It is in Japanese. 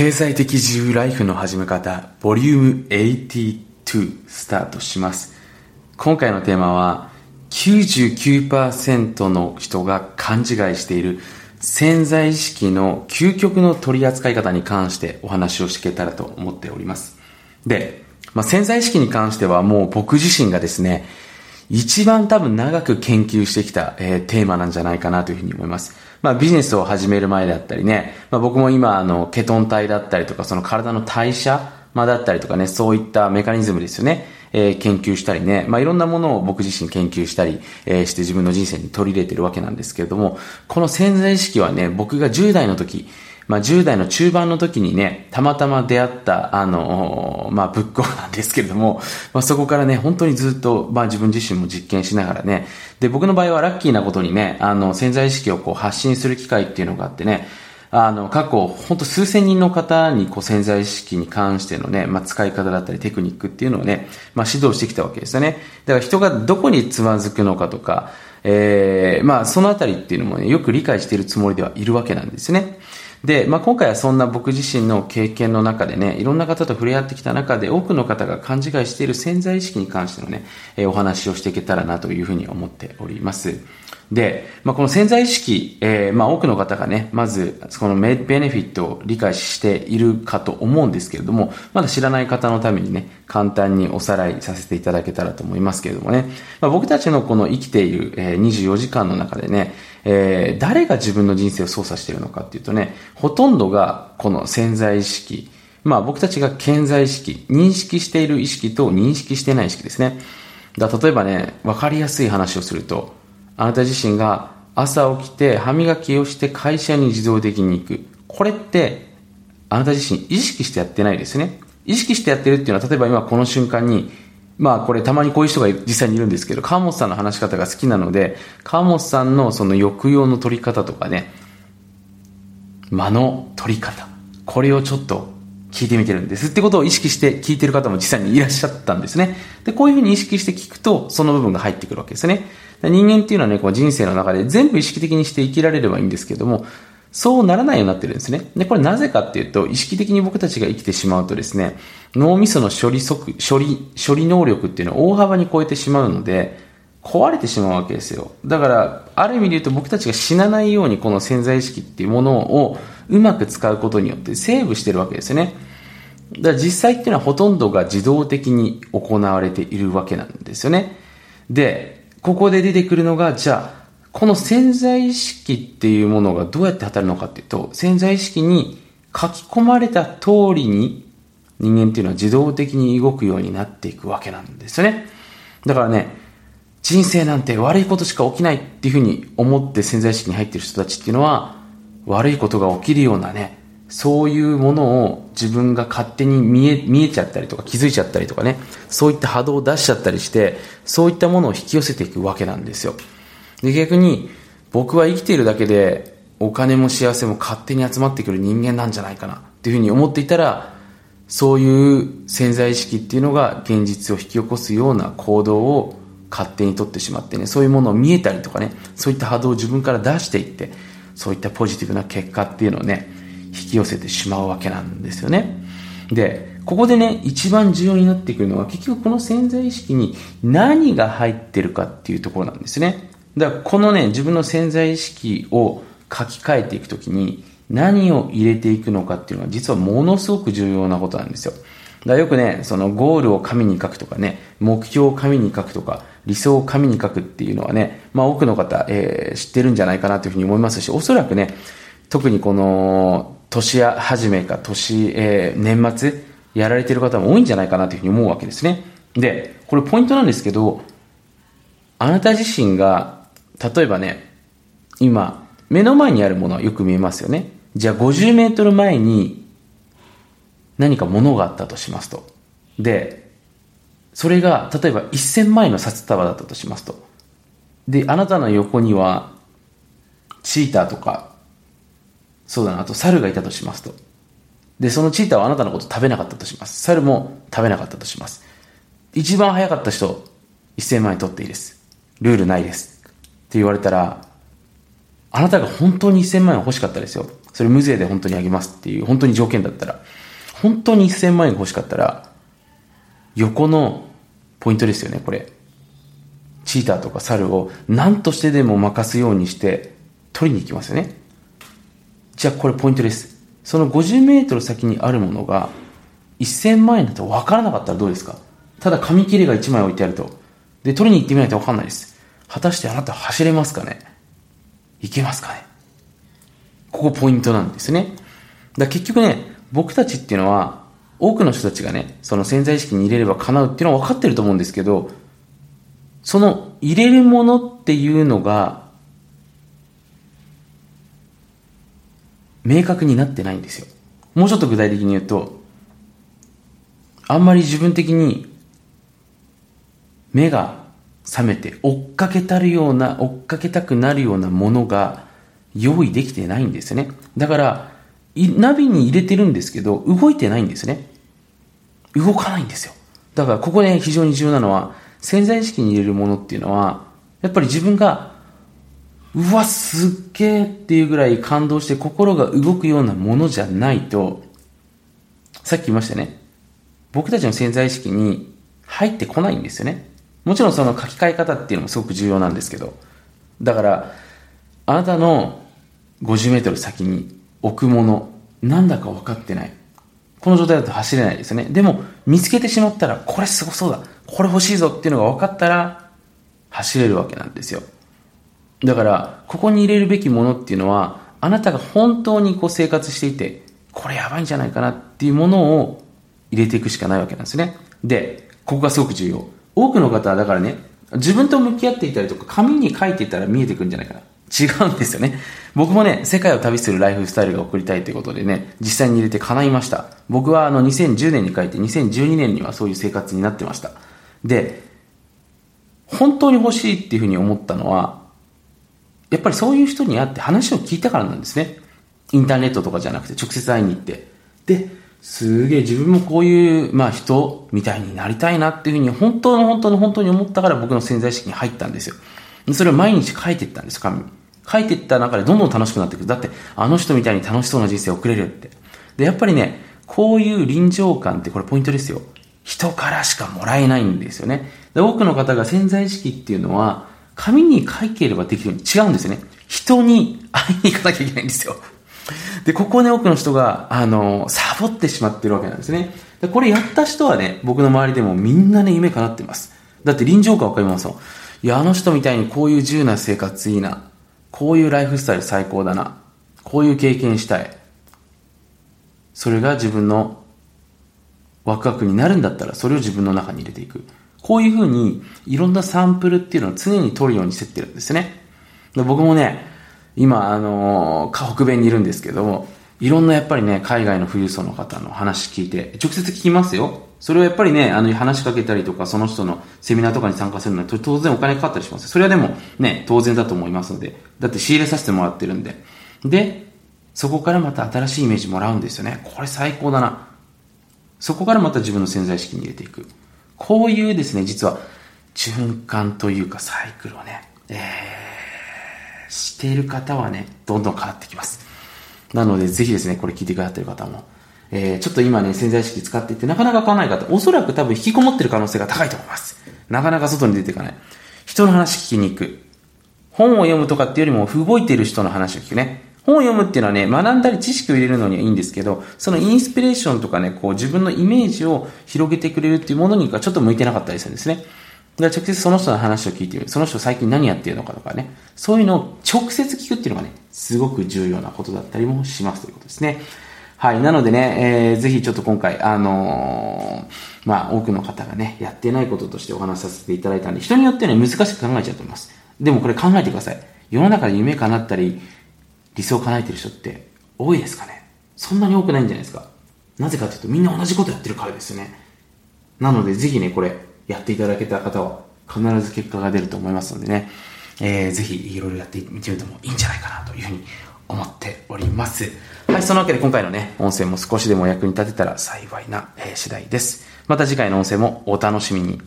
経済的自由ライフの始め方、ボリューム82スタートします。今回のテーマは、99%の人が勘違いしている潜在意識の究極の取り扱い方に関してお話をしていけたらと思っております。で、まあ、潜在意識に関してはもう僕自身がですね、一番多分長く研究してきた、えー、テーマなんじゃないかなというふうに思います。まあビジネスを始める前だったりね、まあ僕も今あのケトン体だったりとかその体の代謝、まあだったりとかね、そういったメカニズムですよね。えー、研究したりね、まあいろんなものを僕自身研究したり、えー、して自分の人生に取り入れてるわけなんですけれども、この潜在意識はね、僕が10代の時、まあ、10代の中盤の時にね、たまたま出会った、あの、まあ、仏教なんですけれども、まあ、そこからね、本当にずっと、まあ、自分自身も実験しながらね、で、僕の場合はラッキーなことにね、あの、潜在意識をこう発信する機会っていうのがあってね、あの、過去、本当数千人の方に、こう、潜在意識に関してのね、まあ、使い方だったりテクニックっていうのをね、まあ、指導してきたわけですよね。だから人がどこにつまずくのかとか、ええー、まあ、そのあたりっていうのもね、よく理解しているつもりではいるわけなんですね。で、まあ、今回はそんな僕自身の経験の中でね、いろんな方と触れ合ってきた中で、多くの方が勘違いしている潜在意識に関してのね、えー、お話をしていけたらなというふうに思っております。で、まあ、この潜在意識、えー、まあ、多くの方がね、まず、このメベネフィットを理解しているかと思うんですけれども、まだ知らない方のためにね、簡単におさらいさせていただけたらと思いますけれどもね、まあ、僕たちのこの生きている、えー、24時間の中でね、えー、誰が自分の人生を操作しているのかっていうとね、ほとんどがこの潜在意識、まあ僕たちが潜在意識、認識している意識と認識してない意識ですね。だ例えばね、わかりやすい話をすると、あなた自身が朝起きて歯磨きをして会社に自動的に行く。これって、あなた自身意識してやってないですね。意識してやってるっていうのは、例えば今この瞬間に、まあこれたまにこういう人が実際にいるんですけど、川本さんの話し方が好きなので、川本さんのその抑揚の取り方とかね、間の取り方、これをちょっと聞いてみてるんですってことを意識して聞いてる方も実際にいらっしゃったんですね。で、こういうふうに意識して聞くと、その部分が入ってくるわけですね。人間っていうのはね、こう人生の中で全部意識的にして生きられればいいんですけども、そうならないようになってるんですね。で、これなぜかっていうと、意識的に僕たちが生きてしまうとですね、脳みその処理速、処理、処理能力っていうのを大幅に超えてしまうので、壊れてしまうわけですよ。だから、ある意味で言うと僕たちが死なないようにこの潜在意識っていうものをうまく使うことによってセーブしてるわけですよね。だから実際っていうのはほとんどが自動的に行われているわけなんですよね。で、ここで出てくるのが、じゃあ、この潜在意識っていうものがどうやって働くのかっていうと、潜在意識に書き込まれた通りに人間っていうのは自動的に動くようになっていくわけなんですよね。だからね、人生なんて悪いことしか起きないっていうふうに思って潜在意識に入ってる人たちっていうのは、悪いことが起きるようなね、そういうものを自分が勝手に見え、見えちゃったりとか気づいちゃったりとかね、そういった波動を出しちゃったりして、そういったものを引き寄せていくわけなんですよ。で、逆に、僕は生きているだけで、お金も幸せも勝手に集まってくる人間なんじゃないかなっていうふうに思っていたら、そういう潜在意識っていうのが現実を引き起こすような行動を勝手にとってしまってね、そういうものを見えたりとかね、そういった波動を自分から出していって、そういったポジティブな結果っていうのをね、引き寄せてしまうわけなんですよね。で、ここでね、一番重要になってくるのは結局この潜在意識に何が入ってるかっていうところなんですね。だからこのね、自分の潜在意識を書き換えていくときに何を入れていくのかっていうのは実はものすごく重要なことなんですよ。だからよくね、そのゴールを紙に書くとかね、目標を紙に書くとか、理想を紙に書くっていうのはね、まあ多くの方、えー、知ってるんじゃないかなというふうに思いますし、おそらくね、特にこの年始めか年、えー、年末やられてる方も多いんじゃないかなというふうに思うわけですね。で、これポイントなんですけど、あなた自身が、例えばね、今、目の前にあるものはよく見えますよね。じゃあ50メートル前に何か物があったとしますと。で、それが、例えば1000枚の札束だったとしますと。で、あなたの横には、チーターとかそうだな、あと猿がいたとしますと。で、そのチーターはあなたのこと食べなかったとします。猿も食べなかったとします。一番早かった人、1000万円取っていいです。ルールないです。って言われたら、あなたが本当に1000万円欲しかったですよ。それ無税で本当にあげますっていう、本当に条件だったら、本当に1000万円欲しかったら、横のポイントですよね、これ。チーターとか猿を何としてでも任すようにして取りに行きますよね。じゃあこれポイントです。その50メートル先にあるものが1000万円だと分からなかったらどうですか？ただ紙切れが1枚置いてあると。で、取りに行ってみないと分かんないです。果たしてあなた走れますかね？いけますかね？ここポイントなんですね。だ結局ね、僕たちっていうのは、多くの人たちがね、その潜在意識に入れれば叶うっていうのは分かってると思うんですけど、その入れるものっていうのが、明確になってないんですよ。もうちょっと具体的に言うと、あんまり自分的に目が覚めて追っかけたるような、追っかけたくなるようなものが用意できてないんですよね。だから、ナビに入れてるんですけど、動いてないんですね。動かないんですよ。だからここで非常に重要なのは、潜在意識に入れるものっていうのは、やっぱり自分が、うわ、すっげえっていうぐらい感動して心が動くようなものじゃないと、さっき言いましたね。僕たちの潜在意識に入ってこないんですよね。もちろんその書き換え方っていうのもすごく重要なんですけど。だから、あなたの50メートル先に置くもの、なんだか分かってない。この状態だと走れないですよね。でも、見つけてしまったら、これすごそうだ。これ欲しいぞっていうのが分かったら、走れるわけなんですよ。だから、ここに入れるべきものっていうのは、あなたが本当にこう生活していて、これやばいんじゃないかなっていうものを入れていくしかないわけなんですね。で、ここがすごく重要。多くの方はだからね、自分と向き合っていたりとか、紙に書いていたら見えてくるんじゃないかな。違うんですよね。僕もね、世界を旅するライフスタイルが送りたいということでね、実際に入れて叶いました。僕はあの2010年に書いて2012年にはそういう生活になってました。で、本当に欲しいっていうふうに思ったのは、やっぱりそういう人に会って話を聞いたからなんですね。インターネットとかじゃなくて直接会いに行って。で、すげえ自分もこういう、まあ人みたいになりたいなっていうふうに本当の本当の本当に思ったから僕の潜在意識に入ったんですよ。それを毎日書いていったんです、紙書いていった中でどんどん楽しくなっていく。だって、あの人みたいに楽しそうな人生を送れるって。で、やっぱりね、こういう臨場感ってこれポイントですよ。人からしかもらえないんですよね。で多くの方が潜在意識っていうのは、紙に書ければできるに違うんですよね。人に会いに行かなきゃいけないんですよ。で、ここね、多くの人が、あの、サボってしまってるわけなんですね。でこれやった人はね、僕の周りでもみんなね、夢叶ってます。だって臨場感わかりますよ。いや、あの人みたいにこういう自由な生活いいな。こういうライフスタイル最高だな。こういう経験したい。それが自分のワクワクになるんだったら、それを自分の中に入れていく。こういうふうに、いろんなサンプルっていうのを常に取るようにしてってるんですね。で僕もね、今、あのー、北米にいるんですけども、いろんなやっぱりね、海外の富裕層の方の話聞いて、直接聞きますよ。それをやっぱりね、あの、話しかけたりとか、その人のセミナーとかに参加するのは当然お金かかったりします。それはでもね、当然だと思いますので、だって仕入れさせてもらってるんで。で、そこからまた新しいイメージもらうんですよね。これ最高だな。そこからまた自分の潜在意識に入れていく。こういうですね、実は、循環というかサイクルをね、えー、している方はね、どんどん変わってきます。なので、ぜひですね、これ聞いてくださっている方も、えー、ちょっと今ね、潜在意識使っていてなかなか買わない方、おそらく多分引きこもってる可能性が高いと思います。なかなか外に出ていかない。人の話聞きに行く。本を読むとかっていうよりも、動いている人の話を聞くね。本を読むっていうのはね、学んだり知識を入れるのにはいいんですけど、そのインスピレーションとかね、こう自分のイメージを広げてくれるっていうものにはちょっと向いてなかったりするんですね。だから直接その人の話を聞いてみる。その人最近何やってるのかとかね。そういうのを直接聞くっていうのがね、すごく重要なことだったりもしますということですね。はい。なのでね、えー、ぜひちょっと今回、あのー、まあ、多くの方がね、やってないこととしてお話しさせていただいたんで、人によってね、難しく考えちゃうと思います。でもこれ考えてください。世の中で夢叶ったり、理想を叶えてる人って多いですかね？そんなに多くないんじゃないですか？なぜかというと、みんな同じことやってるからですよね。なので、ぜひね、これ、やっていただけた方は、必ず結果が出ると思いますのでね、えー、ぜひ、いろいろやってみてみてもいいんじゃないかなというふうに思っております。はい、そのわけで今回のね、音声も少しでも役に立てたら幸いな、えー、次第です。また次回の音声もお楽しみに。